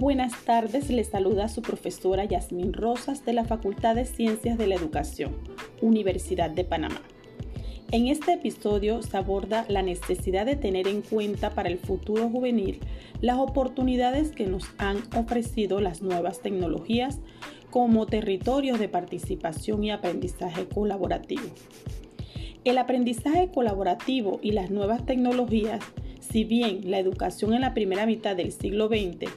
Buenas tardes, les saluda su profesora Yasmín Rosas de la Facultad de Ciencias de la Educación, Universidad de Panamá. En este episodio se aborda la necesidad de tener en cuenta para el futuro juvenil las oportunidades que nos han ofrecido las nuevas tecnologías como territorios de participación y aprendizaje colaborativo. El aprendizaje colaborativo y las nuevas tecnologías si bien la educación en la primera mitad del siglo XX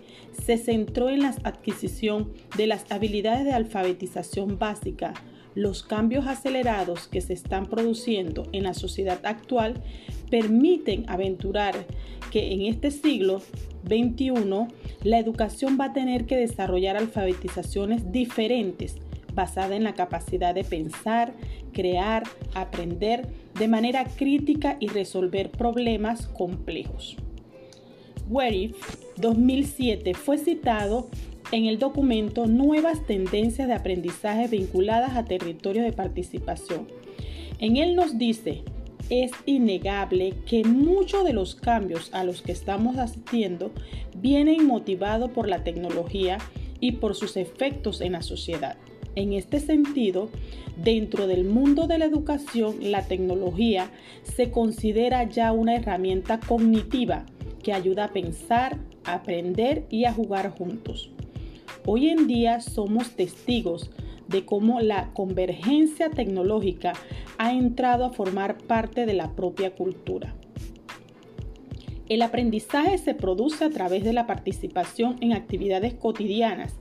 se centró en la adquisición de las habilidades de alfabetización básica, los cambios acelerados que se están produciendo en la sociedad actual permiten aventurar que en este siglo XXI la educación va a tener que desarrollar alfabetizaciones diferentes basada en la capacidad de pensar, crear, aprender de manera crítica y resolver problemas complejos. Werif 2007 fue citado en el documento Nuevas tendencias de aprendizaje vinculadas a territorios de participación. En él nos dice, es innegable que muchos de los cambios a los que estamos asistiendo vienen motivados por la tecnología y por sus efectos en la sociedad. En este sentido, dentro del mundo de la educación, la tecnología se considera ya una herramienta cognitiva que ayuda a pensar, aprender y a jugar juntos. Hoy en día somos testigos de cómo la convergencia tecnológica ha entrado a formar parte de la propia cultura. El aprendizaje se produce a través de la participación en actividades cotidianas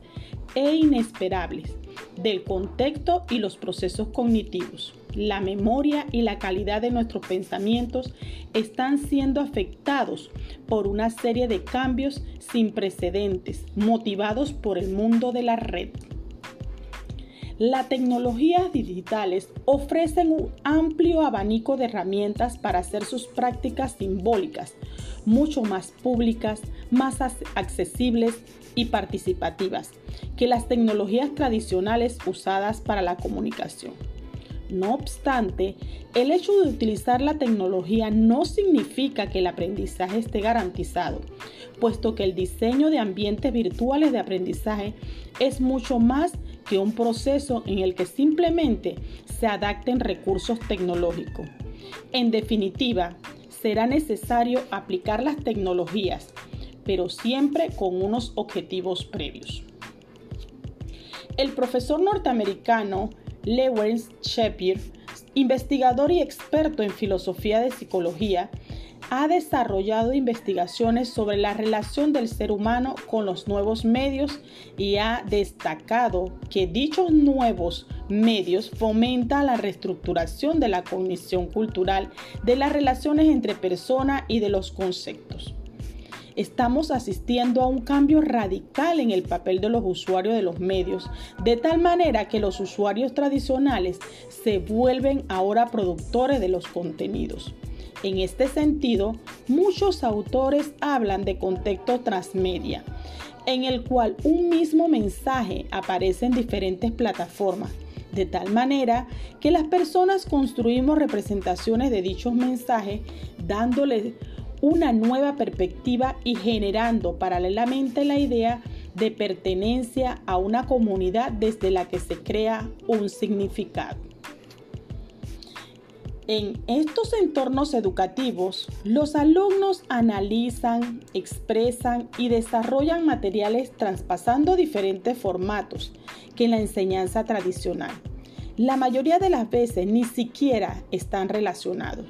e inesperables del contexto y los procesos cognitivos. La memoria y la calidad de nuestros pensamientos están siendo afectados por una serie de cambios sin precedentes motivados por el mundo de la red. Las tecnologías digitales ofrecen un amplio abanico de herramientas para hacer sus prácticas simbólicas mucho más públicas, más accesibles y participativas que las tecnologías tradicionales usadas para la comunicación. No obstante, el hecho de utilizar la tecnología no significa que el aprendizaje esté garantizado, puesto que el diseño de ambientes virtuales de aprendizaje es mucho más un proceso en el que simplemente se adapten recursos tecnológicos. En definitiva, será necesario aplicar las tecnologías, pero siempre con unos objetivos previos. El profesor norteamericano Lewis Shapiro, investigador y experto en filosofía de psicología, ha desarrollado investigaciones sobre la relación del ser humano con los nuevos medios y ha destacado que dichos nuevos medios fomentan la reestructuración de la cognición cultural de las relaciones entre personas y de los conceptos. Estamos asistiendo a un cambio radical en el papel de los usuarios de los medios, de tal manera que los usuarios tradicionales se vuelven ahora productores de los contenidos. En este sentido, muchos autores hablan de contexto transmedia, en el cual un mismo mensaje aparece en diferentes plataformas, de tal manera que las personas construimos representaciones de dichos mensajes dándoles una nueva perspectiva y generando paralelamente la idea de pertenencia a una comunidad desde la que se crea un significado. En estos entornos educativos, los alumnos analizan, expresan y desarrollan materiales traspasando diferentes formatos que en la enseñanza tradicional. La mayoría de las veces ni siquiera están relacionados.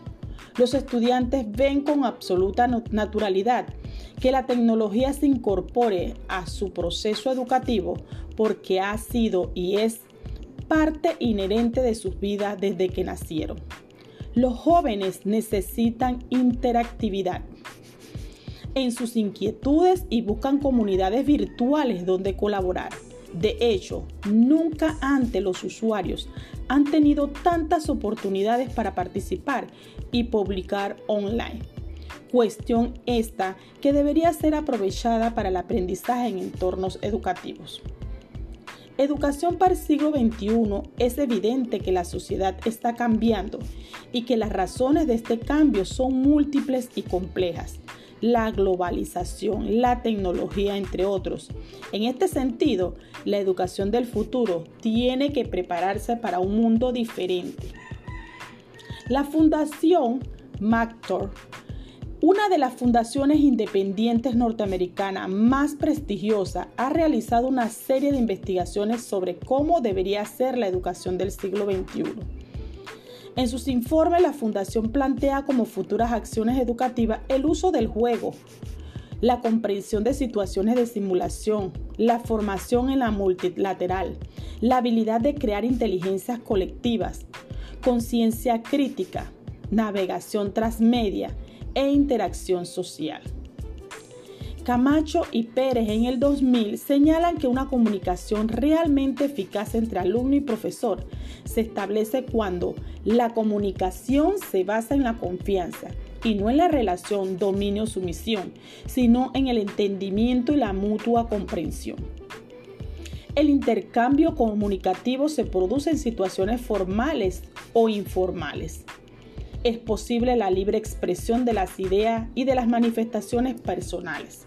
Los estudiantes ven con absoluta naturalidad que la tecnología se incorpore a su proceso educativo porque ha sido y es parte inherente de sus vidas desde que nacieron. Los jóvenes necesitan interactividad en sus inquietudes y buscan comunidades virtuales donde colaborar. De hecho, nunca antes los usuarios han tenido tantas oportunidades para participar y publicar online. Cuestión esta que debería ser aprovechada para el aprendizaje en entornos educativos. Educación para el siglo XXI es evidente que la sociedad está cambiando y que las razones de este cambio son múltiples y complejas, la globalización, la tecnología, entre otros. En este sentido, la educación del futuro tiene que prepararse para un mundo diferente. La Fundación MacTor una de las fundaciones independientes norteamericanas más prestigiosas ha realizado una serie de investigaciones sobre cómo debería ser la educación del siglo XXI. En sus informes, la fundación plantea como futuras acciones educativas el uso del juego, la comprensión de situaciones de simulación, la formación en la multilateral, la habilidad de crear inteligencias colectivas, conciencia crítica, navegación transmedia, e interacción social. Camacho y Pérez en el 2000 señalan que una comunicación realmente eficaz entre alumno y profesor se establece cuando la comunicación se basa en la confianza y no en la relación dominio-sumisión, sino en el entendimiento y la mutua comprensión. El intercambio comunicativo se produce en situaciones formales o informales es posible la libre expresión de las ideas y de las manifestaciones personales.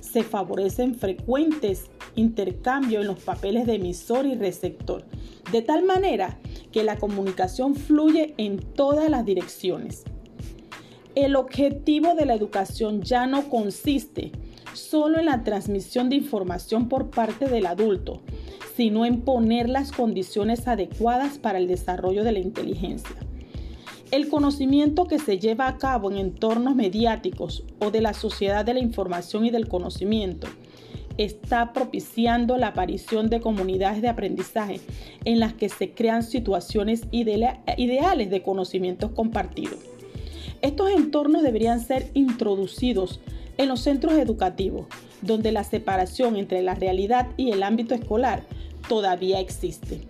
Se favorecen frecuentes intercambios en los papeles de emisor y receptor, de tal manera que la comunicación fluye en todas las direcciones. El objetivo de la educación ya no consiste solo en la transmisión de información por parte del adulto, sino en poner las condiciones adecuadas para el desarrollo de la inteligencia. El conocimiento que se lleva a cabo en entornos mediáticos o de la sociedad de la información y del conocimiento está propiciando la aparición de comunidades de aprendizaje en las que se crean situaciones ideales de conocimientos compartidos. Estos entornos deberían ser introducidos en los centros educativos, donde la separación entre la realidad y el ámbito escolar todavía existe.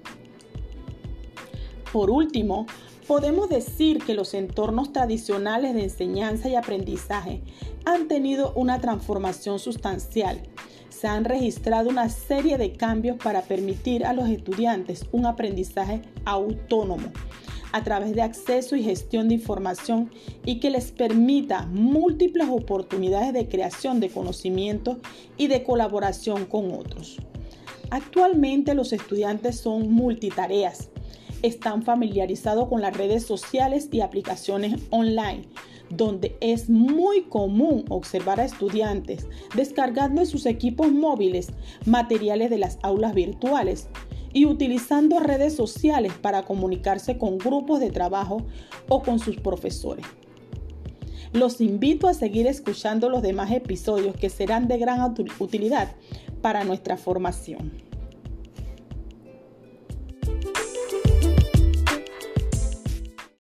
Por último, Podemos decir que los entornos tradicionales de enseñanza y aprendizaje han tenido una transformación sustancial. Se han registrado una serie de cambios para permitir a los estudiantes un aprendizaje autónomo a través de acceso y gestión de información y que les permita múltiples oportunidades de creación de conocimiento y de colaboración con otros. Actualmente los estudiantes son multitareas están familiarizados con las redes sociales y aplicaciones online, donde es muy común observar a estudiantes descargando en sus equipos móviles materiales de las aulas virtuales y utilizando redes sociales para comunicarse con grupos de trabajo o con sus profesores. Los invito a seguir escuchando los demás episodios que serán de gran utilidad para nuestra formación.